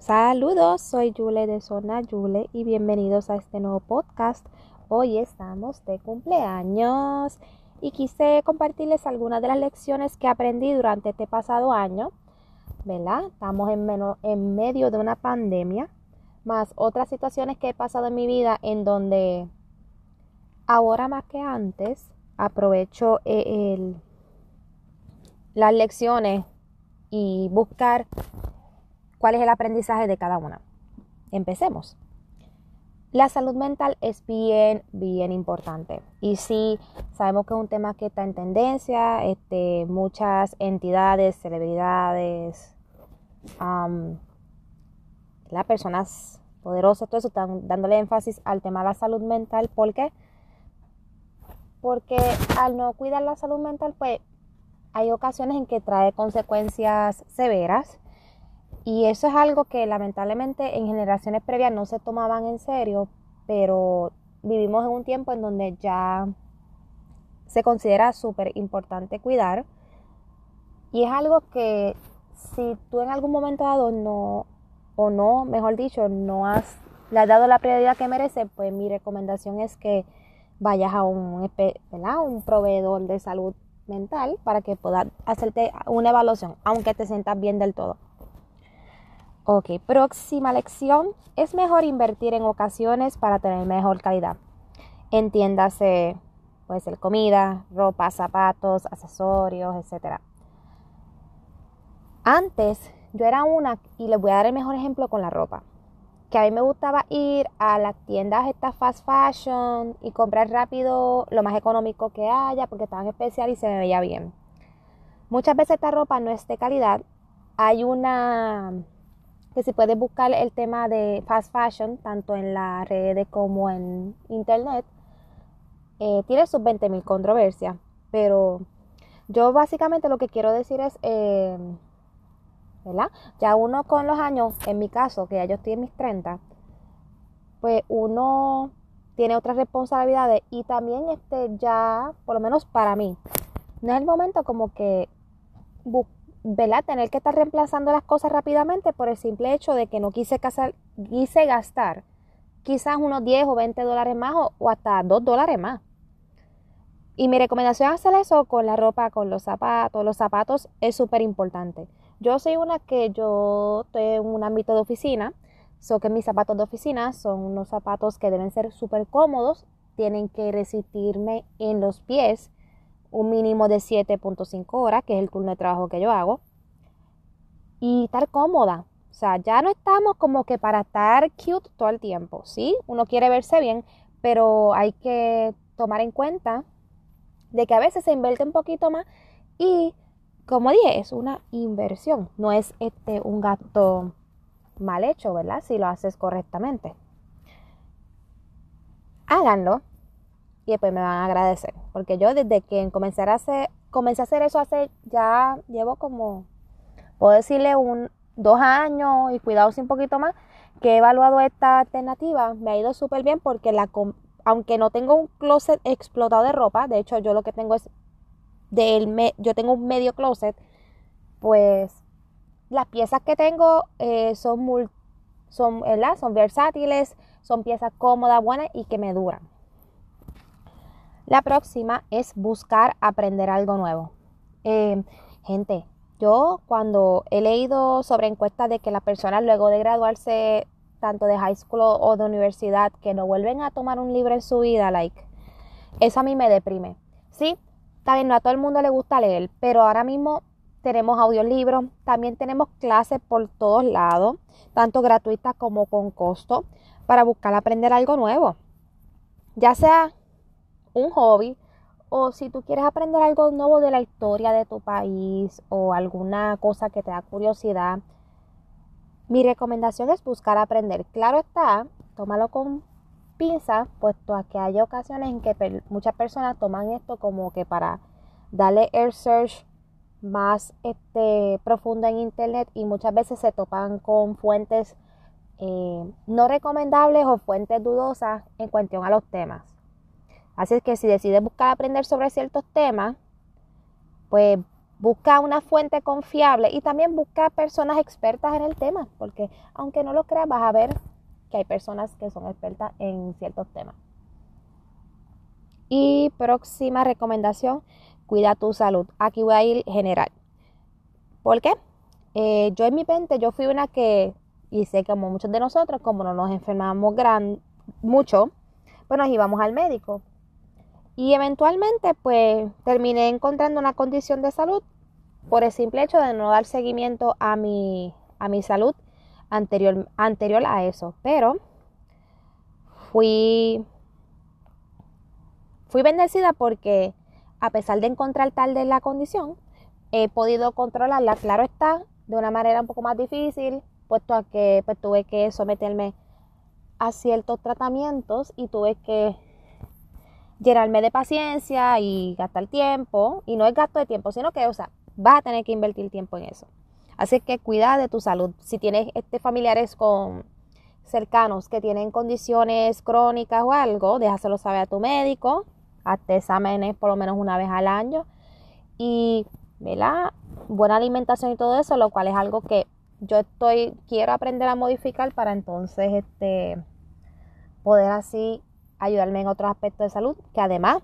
Saludos, soy Yule de Zona Yule y bienvenidos a este nuevo podcast. Hoy estamos de cumpleaños y quise compartirles algunas de las lecciones que aprendí durante este pasado año. ¿Verdad? Estamos en, medio de una pandemia, más otras situaciones que he pasado en mi vida en donde ahora más que antes aprovecho eh, el, las lecciones y buscar cuál es el aprendizaje de cada una. Empecemos. La salud mental es bien, bien importante. Y sí, sabemos que es un tema que está en tendencia. Este, muchas entidades, celebridades, las personas poderosas, todo eso están dándole énfasis al tema de la salud mental. ¿Por qué? Porque al no cuidar la salud mental, pues hay ocasiones en que trae consecuencias severas y eso es algo que lamentablemente en generaciones previas no se tomaban en serio, pero vivimos en un tiempo en donde ya se considera súper importante cuidar. Y es algo que si tú en algún momento dado no, o no, mejor dicho, no has, le has dado la prioridad que merece, pues mi recomendación es que vayas a un, un proveedor de salud mental para que pueda hacerte una evaluación, aunque te sientas bien del todo. Ok, próxima lección. Es mejor invertir en ocasiones para tener mejor calidad. Entiéndase, puede ser comida, ropa, zapatos, accesorios, etc. Antes yo era una, y les voy a dar el mejor ejemplo con la ropa, que a mí me gustaba ir a las tiendas estas fast fashion y comprar rápido lo más económico que haya porque estaban especial y se me veía bien. Muchas veces esta ropa no es de calidad. Hay una que si puedes buscar el tema de fast fashion, tanto en las redes como en internet, eh, tiene sus 20.000 controversias. Pero yo básicamente lo que quiero decir es, eh, ¿verdad? Ya uno con los años, en mi caso, que ya yo estoy en mis 30, pues uno tiene otras responsabilidades y también este ya, por lo menos para mí, no es el momento como que ¿verdad? Tener que estar reemplazando las cosas rápidamente por el simple hecho de que no quise, quise gastar quizás unos 10 o 20 dólares más o, hasta 2 dólares más. Y mi recomendación es hacer eso con la ropa, con los zapatos. Los zapatos es súper importante. Yo soy una que yo estoy en un ámbito de oficina, so que mis zapatos de oficina son unos zapatos que deben ser súper cómodos, tienen que resistirme en los pies un mínimo de 7.5 horas, que es el turno de trabajo que yo hago, y estar cómoda. O sea, ya no estamos como que para estar cute todo el tiempo, ¿sí? Uno quiere verse bien, pero hay que tomar en cuenta de que a veces se invierte un poquito más y, como dije, es una inversión, no es este un gasto mal hecho, ¿verdad? Si lo haces correctamente. Háganlo, y después me van a agradecer. Porque yo desde que comencé a hacer, comencé a hacer eso hace ya llevo como, puedo decirle, un dos años y cuidados un poquito más, que he evaluado esta alternativa. Me ha ido súper bien porque la, aunque no tengo un closet explotado de ropa, de hecho yo lo que tengo es del yo tengo un medio closet, pues las piezas que tengo eh, son, son, son versátiles, son piezas cómodas, buenas y que me duran. La próxima es buscar aprender algo nuevo. Eh, gente, yo cuando he leído sobre encuestas de que las personas luego de graduarse tanto de high school o de universidad que no vuelven a tomar un libro en su vida, like, eso a mí me deprime. Sí, también no a todo el mundo le gusta leer, pero ahora mismo tenemos audiolibros, también tenemos clases por todos lados, tanto gratuitas como con costo, para buscar aprender algo nuevo. Ya sea un hobby o si tú quieres aprender algo nuevo de la historia de tu país o alguna cosa que te da curiosidad, mi recomendación es buscar aprender. Claro está, tómalo con pinza, puesto a que hay ocasiones en que muchas personas toman esto como que para darle air search más este, profundo en internet y muchas veces se topan con fuentes eh, no recomendables o fuentes dudosas en cuestión a los temas. Así es que si decides buscar aprender sobre ciertos temas, pues Busca una fuente confiable y también busca personas expertas en el tema, porque aunque no lo creas, vas a ver que hay personas que son expertas en ciertos temas. Y próxima recomendación, cuida tu salud. Aquí voy a ir general. ¿Por qué? Eh, yo en mi mente, yo fui una que, y sé como muchos de nosotros, como no nos enfermamos gran, mucho, pues nos íbamos al médico. Y eventualmente, pues terminé encontrando una condición de salud por el simple hecho de no dar seguimiento a mi, a mi salud anterior, anterior a eso. Pero fui, fui bendecida porque a pesar de encontrar tal de la condición, he podido controlarla. Claro está, de una manera un poco más difícil, puesto a que pues, tuve que someterme a ciertos tratamientos y tuve que llenarme de paciencia y gastar tiempo. Y no es gasto de tiempo, sino que, o sea, vas a tener que invertir tiempo en eso. Así que cuida de tu salud. Si tienes este, familiares con cercanos que tienen condiciones crónicas o algo, déjaselo saber a tu médico. Hazte exámenes por lo menos una vez al año. Y, ¿verdad? Buena alimentación y todo eso, lo cual es algo que yo estoy, quiero aprender a modificar para entonces este, poder así ayudarme en otros aspectos de salud, que además,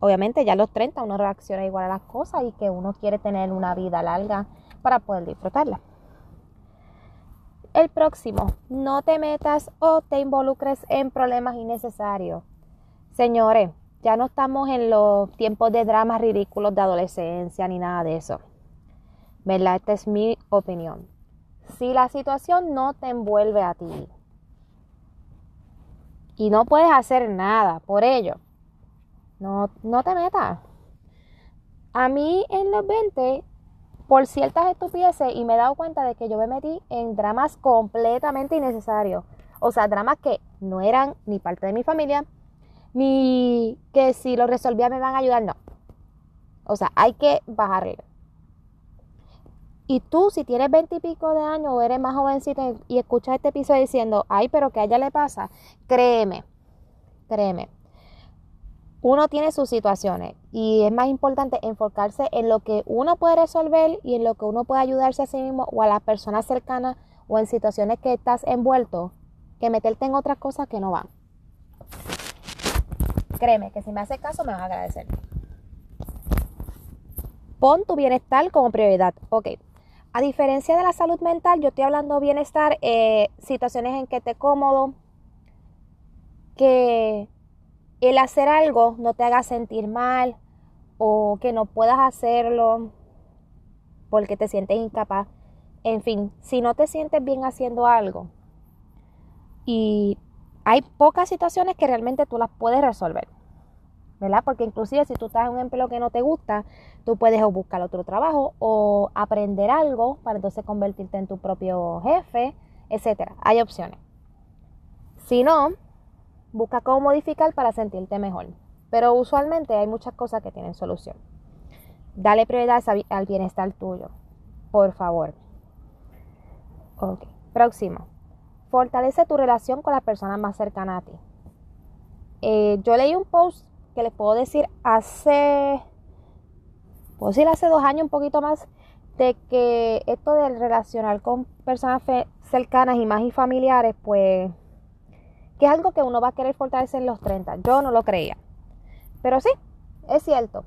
obviamente ya a los 30 uno reacciona igual a las cosas y que uno quiere tener una vida larga para poder disfrutarla. El próximo, no te metas o te involucres en problemas innecesarios. Señores, ya no estamos en los tiempos de dramas ridículos de adolescencia ni nada de eso. ¿Verdad? Esta es mi opinión. Si la situación no te envuelve a ti, y no puedes hacer nada por ello, no, no te metas. A mí en los 20, por ciertas estupideces, y me he dado cuenta de que yo me metí en dramas completamente innecesarios. O sea, dramas que no eran ni parte de mi familia, ni que si lo resolvía me van a ayudar, no. O sea, hay que bajarle. Y tú, si tienes veintipico de años o eres más jovencito y escuchas este episodio diciendo, ay, pero que a ella le pasa, créeme, créeme. Uno tiene sus situaciones y es más importante enfocarse en lo que uno puede resolver y en lo que uno puede ayudarse a sí mismo o a las personas cercanas o en situaciones que estás envuelto que meterte en otras cosas que no van. Créeme que si me hace caso me vas a agradecer. Pon tu bienestar como prioridad. Ok, a diferencia de la salud mental, yo estoy hablando bienestar, eh, situaciones en que te cómodo, que el hacer algo no te haga sentir mal o que no puedas hacerlo porque te sientes incapaz. En fin, si no te sientes bien haciendo algo y hay pocas situaciones que realmente tú las puedes resolver. ¿Verdad? Porque inclusive si tú estás en un empleo que no te gusta, tú puedes buscar otro trabajo o aprender algo para entonces convertirte en tu propio jefe, etcétera. Hay opciones. Si no, busca cómo modificar para sentirte mejor. Pero usualmente hay muchas cosas que tienen solución. Dale prioridad al bienestar tuyo, por favor. Ok, próximo. Fortalece tu relación con la persona más cercana a ti. Eh, yo leí un post que les puedo decir hace, puedo decir hace dos años, un poquito más, de que esto del relacionar con personas cercanas y más y familiares, pues, que es algo que uno va a querer fortalecer en los 30. Yo no lo creía. Pero sí, es cierto.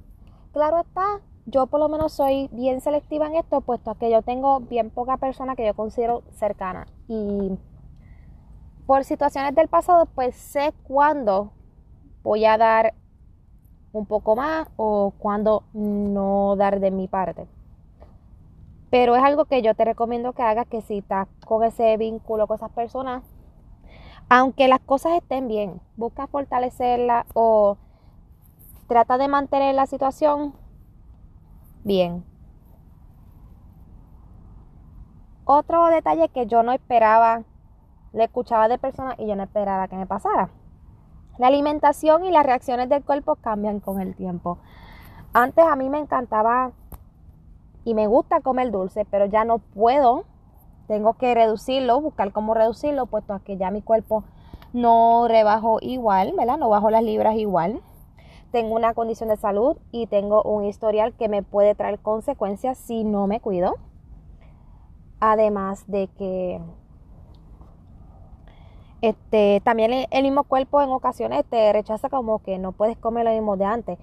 Claro está, yo por lo menos soy bien selectiva en esto, puesto que yo tengo bien poca persona que yo considero cercana. Y por situaciones del pasado, pues sé cuándo voy a dar un poco más o cuando no dar de mi parte. Pero es algo que yo te recomiendo que hagas, que si estás con ese vínculo con esas personas, aunque las cosas estén bien, busca fortalecerla o trata de mantener la situación bien. Otro detalle que yo no esperaba, le escuchaba de personas y yo no esperaba que me pasara. La alimentación y las reacciones del cuerpo cambian con el tiempo. Antes a mí me encantaba y me gusta comer dulce, pero ya no puedo. Tengo que reducirlo, buscar cómo reducirlo, puesto que ya mi cuerpo no rebajo igual, ¿verdad? No bajo las libras igual. tengo una condición de salud y tengo un historial que me puede traer consecuencias si no me cuido. Además de que este, también el, mismo cuerpo en ocasiones te rechaza como que no puedes comer lo mismo de antes.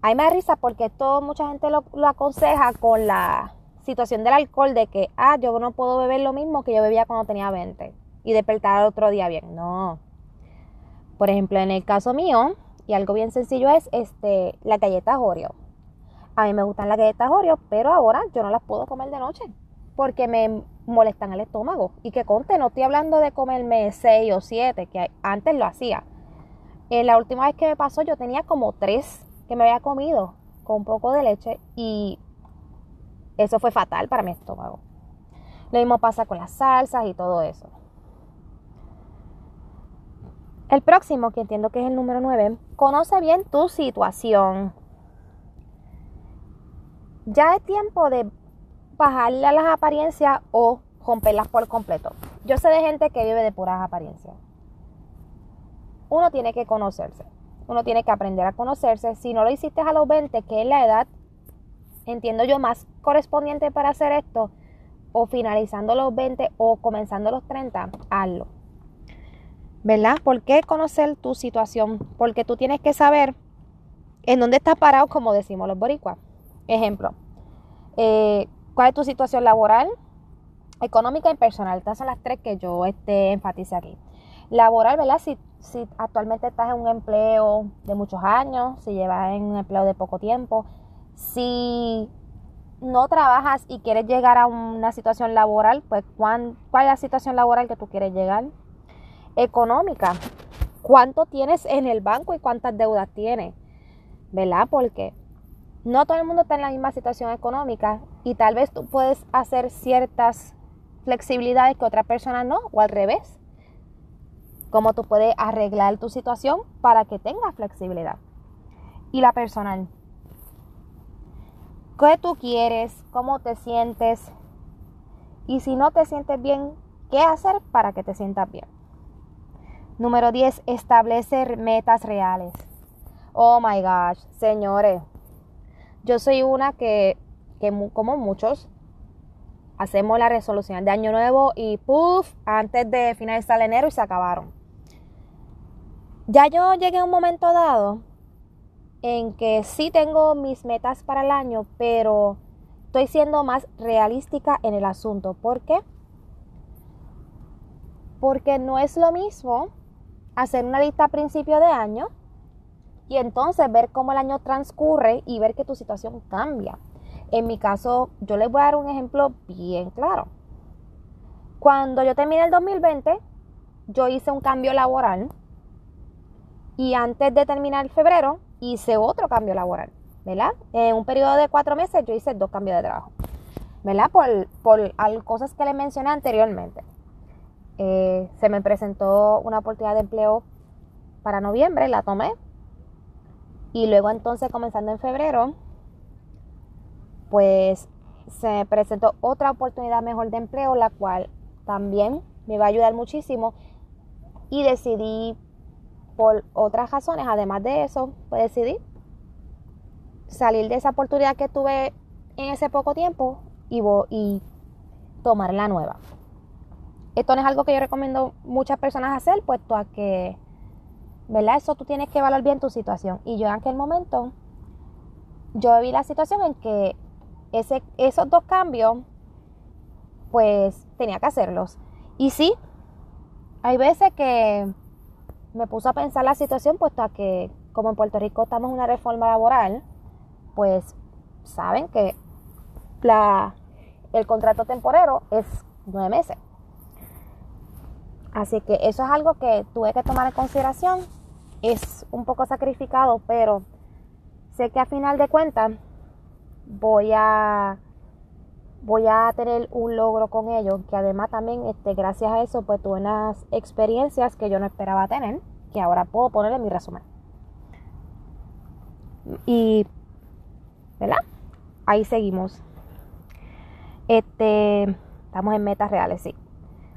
Hay más risa porque todo, mucha gente lo, aconseja con la situación del alcohol de que, ah, yo no puedo beber lo mismo que yo bebía cuando tenía 20 y despertar otro día bien. No. Por ejemplo, en el caso mío, y algo bien sencillo es este, las galletas Oreo. A mí me gustan las galletas Oreo, pero ahora yo no las puedo comer de noche porque me molestan el estómago. Y que conte, no estoy hablando de comerme 6 o 7, que antes lo hacía. En la última vez que me pasó yo tenía como 3 que me había comido con un poco de leche y eso fue fatal para mi estómago. Lo mismo pasa con las salsas y todo eso. El próximo, que entiendo que es el número 9, conoce bien tu situación. Ya es tiempo de bajarle a las apariencias o romperlas por completo. Yo sé de gente que vive de puras apariencias. Uno tiene que conocerse. Uno tiene que aprender a conocerse. Si no lo hiciste a los 20, que es la edad, entiendo yo, más correspondiente para hacer esto, o finalizando los 20 o comenzando los 30, hazlo. ¿verdad? ¿Por qué conocer tu situación? Porque tú tienes que saber en dónde estás parado, como decimos los boricuas. Ejemplo, eh, ¿cuál es tu situación laboral, económica y personal? Estas son las tres que yo este, enfatice aquí. Laboral, ¿verdad? Si, actualmente estás en un empleo de muchos años, si llevas en un empleo de poco tiempo, si no trabajas y quieres llegar a una situación laboral, pues ¿cuál, cuál es la situación laboral que tú quieres llegar? económica. ¿Cuánto tienes en el banco y cuántas deudas tienes? ¿Verdad? Porque no todo el mundo está en la misma situación económica y tal vez tú puedes hacer ciertas flexibilidades que otra persona no, o al revés. Cómo tú puedes arreglar tu situación para que tengas flexibilidad. Y la personal. ¿Qué tú quieres? ¿Cómo te sientes? Y si no te sientes bien, ¿qué hacer para que te sientas bien? Número 10, establecer metas reales. Oh my gosh, señores. Yo soy una que, que como muchos, hacemos la resolución de año nuevo y puff, antes de finalizar enero y se acabaron. Ya yo llegué a un momento dado en que sí tengo mis metas para el año, pero estoy siendo más realística en el asunto. ¿Por qué? Porque no es lo mismo hacer una lista a principio de año y entonces ver cómo el año transcurre y ver que tu situación cambia. En mi caso, yo les voy a dar un ejemplo bien claro. Cuando yo terminé el 2020, yo hice un cambio laboral y antes de terminar febrero hice otro cambio laboral, ¿verdad? En un periodo de cuatro meses yo hice dos cambios de trabajo, ¿verdad? Por, por cosas que les mencioné anteriormente. Eh, se me presentó una oportunidad de empleo para noviembre, la tomé. Y luego entonces, comenzando en febrero, pues se presentó otra oportunidad mejor de empleo, la cual también me va a ayudar muchísimo. Y decidí, por otras razones, además de eso, pues decidí salir de esa oportunidad que tuve en ese poco tiempo y, y tomar la nueva. Esto no es algo que yo recomiendo muchas personas hacer, puesto a que, ¿verdad? Eso tú tienes que evaluar bien tu situación. Y yo en aquel momento, yo vi la situación en que ese, esos dos cambios, pues tenía que hacerlos. Y sí, hay veces que me puso a pensar la situación, puesto a que como en Puerto Rico estamos en una reforma laboral, pues saben que la, el contrato temporero es nueve meses. Así que eso es algo que tuve que tomar en consideración. Es un poco sacrificado, pero sé que a final de cuentas voy a voy a tener un logro con ello, que además también este, gracias a eso pues tuve unas experiencias que yo no esperaba tener, que ahora puedo poner en mi resumen. Y ¿verdad? Ahí seguimos. Este, estamos en metas reales, sí.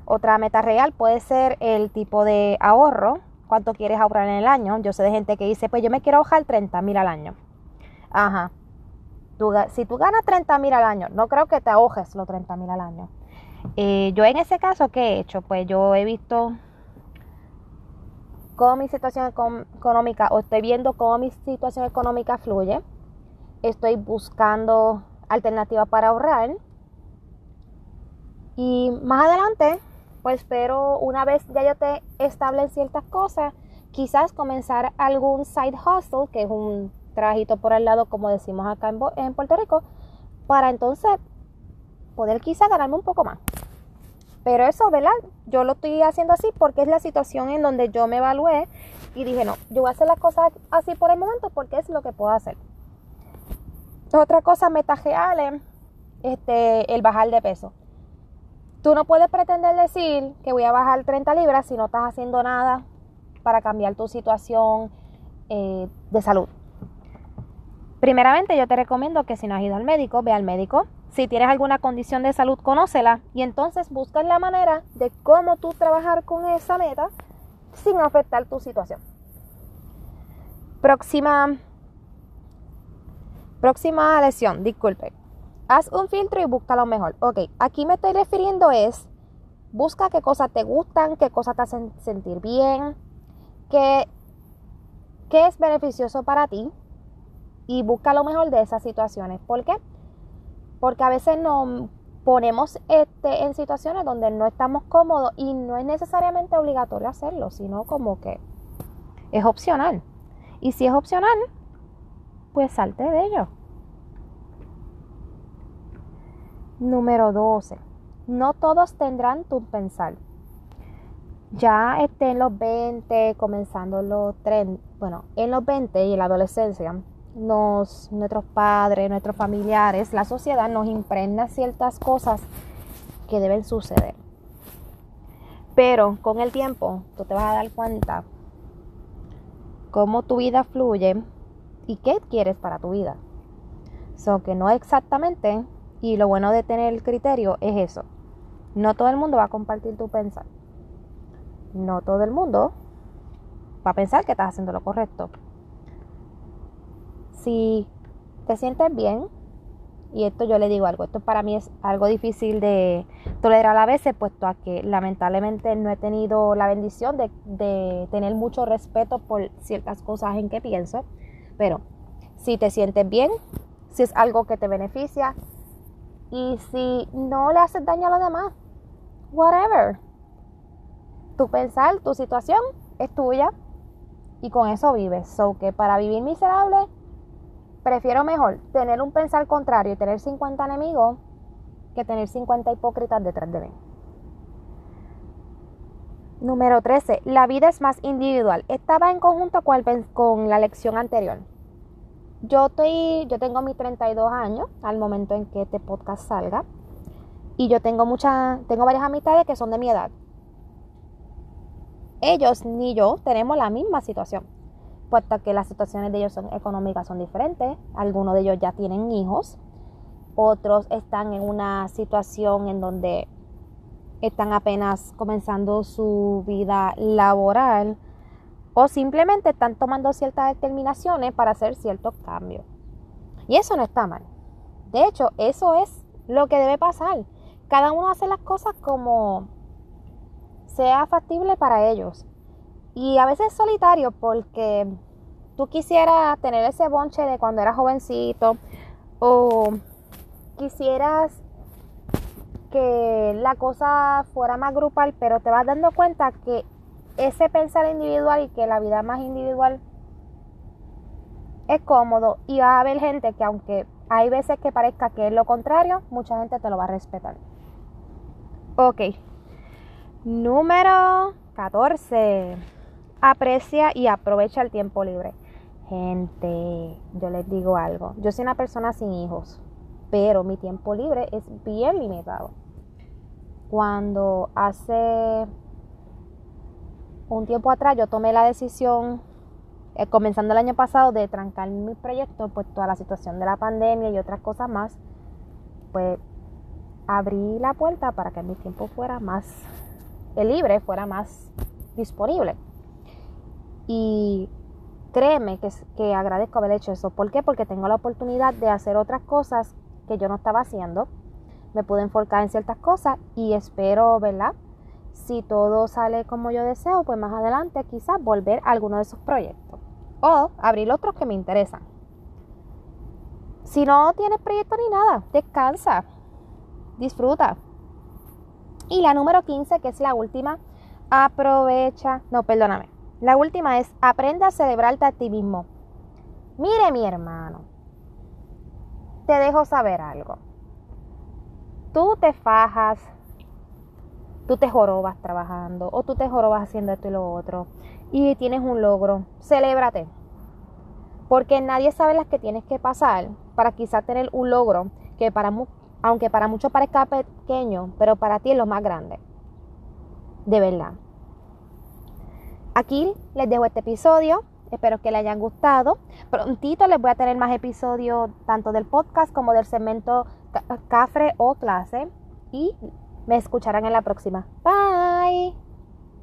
Otra meta real puede ser el tipo de ahorro cuánto quieres ahorrar en el año. Yo sé de gente que dice, pues yo me quiero ahorrar 30 mil al año. Ajá. si tú ganas 30 mil al año, no creo que te ahojes los 30 mil al año. Eh, yo en ese caso, ¿qué he hecho? Pues yo he visto cómo mi situación económica o estoy viendo cómo mi situación económica fluye. Estoy buscando alternativas para ahorrar. Y más adelante, pues espero una vez ya yo te estable ciertas cosas, quizás comenzar algún side hustle, que es un trabajito por al lado, como decimos acá en, en Puerto Rico, para entonces poder quizás ganarme un poco más. Pero eso, ¿verdad? Yo lo estoy haciendo así porque es la situación en donde yo me evalué y dije, no, yo voy a hacer las cosas así por el momento porque es lo que puedo hacer. Otra cosa metageales, este, el bajar de peso. Tú no puedes pretender decir que voy a bajar 30 libras si no estás haciendo nada para cambiar tu situación eh, de salud. Primeramente, yo te recomiendo que si no has ido al médico, ve al médico si tienes alguna condición de salud, conócela y entonces busca la manera de cómo tú trabajar con esa meta sin afectar tu situación. Próxima, próxima lección, disculpe. Haz un filtro y busca lo mejor. Ok, aquí me estoy refiriendo es, busca qué cosas te gustan, qué cosas te hacen sentir bien, qué, qué es beneficioso para ti y busca lo mejor de esas situaciones. ¿Por qué? porque a veces nos ponemos este, en situaciones donde no estamos cómodos y no es necesariamente obligatorio hacerlo, sino como que es opcional. Y si es opcional, pues salte de ello. Número 12. No todos tendrán tu pensar. Ya esté en los 20, comenzando los 30, bueno, en los 20 y en la adolescencia, nos, nuestros padres, nuestros familiares, la sociedad nos impregna ciertas cosas que deben suceder. Pero con el tiempo tú te vas a dar cuenta cómo tu vida fluye y qué quieres para tu vida. So que no exactamente, y lo bueno de tener el criterio es eso. No todo el mundo va a compartir tu pensar. No todo el mundo va a pensar que estás haciendo lo correcto si te sientes bien, y esto yo le digo algo, esto para mí es algo difícil de tolerar a veces, puesto a que lamentablemente no he tenido la bendición de, de, tener mucho respeto por ciertas cosas en que pienso, pero si te sientes bien, si es algo que te beneficia y si no le haces daño a los demás, whatever. Tu pensar, tu situación es tuya y con eso vives. So que para vivir miserable Prefiero mejor tener un pensar contrario y tener 50 enemigos que tener 50 hipócritas detrás de mí. Número 13. La vida es más individual. Estaba en conjunto con, con la lección anterior. Yo, estoy, yo tengo mis 32 años al momento en que este podcast salga. Y yo tengo muchas, tengo varias amistades que son de mi edad. Ellos ni yo tenemos la misma situación puesto que las situaciones de ellos son económicas son diferentes. Algunos de ellos ya tienen hijos, otros están en una situación en donde están apenas comenzando su vida laboral o simplemente están tomando ciertas determinaciones para hacer ciertos cambios. Y eso no está mal. De hecho, eso es lo que debe pasar. Cada uno hace las cosas como sea factible para ellos. Y a veces solitario porque tú quisieras tener ese bonche de cuando eras jovencito o quisieras que la cosa fuera más grupal, pero te vas dando cuenta que ese pensar individual y que la vida más individual es cómodo y va a haber gente que aunque hay veces que parezca que es lo contrario, mucha gente te lo va a respetar. Ok. Número 14 aprecia y aprovecha el tiempo libre. Gente, yo les digo algo. Yo soy una persona sin hijos, pero mi tiempo libre es bien limitado. Cuando hace un tiempo atrás yo tomé la decisión, eh, comenzando el año pasado, de trancar mi proyecto, pues toda la situación de la pandemia y otras cosas más, pues abrí la puerta para que mi tiempo fuera más libre, fuera más disponible. Y créeme que, que agradezco haber hecho eso. ¿Por qué? Porque tengo la oportunidad de hacer otras cosas que yo no estaba haciendo. Me pude enfocar en ciertas cosas y espero, ¿verdad? Si todo sale como yo deseo, pues más adelante quizás volver a alguno de esos proyectos. O abrir otros que me interesan. Si no tienes proyecto ni nada, descansa, disfruta. Y la número 15, que es la última, aprovecha, no, perdóname. La última es aprenda a celebrarte a ti mismo. Mire mi hermano, te dejo saber algo. Tú te fajas, tú te jorobas trabajando o tú te jorobas haciendo esto y lo otro y tienes un logro, celébrate. Porque nadie sabe las que tienes que pasar para quizás tener un logro que para aunque para muchos parezca pequeño, pero para ti es lo más grande. De verdad. Aquí les dejo este episodio. Espero que les hayan gustado. Prontito les voy a tener más episodios tanto del podcast como del segmento Cafre o clase. Y me escucharán en la próxima. Bye.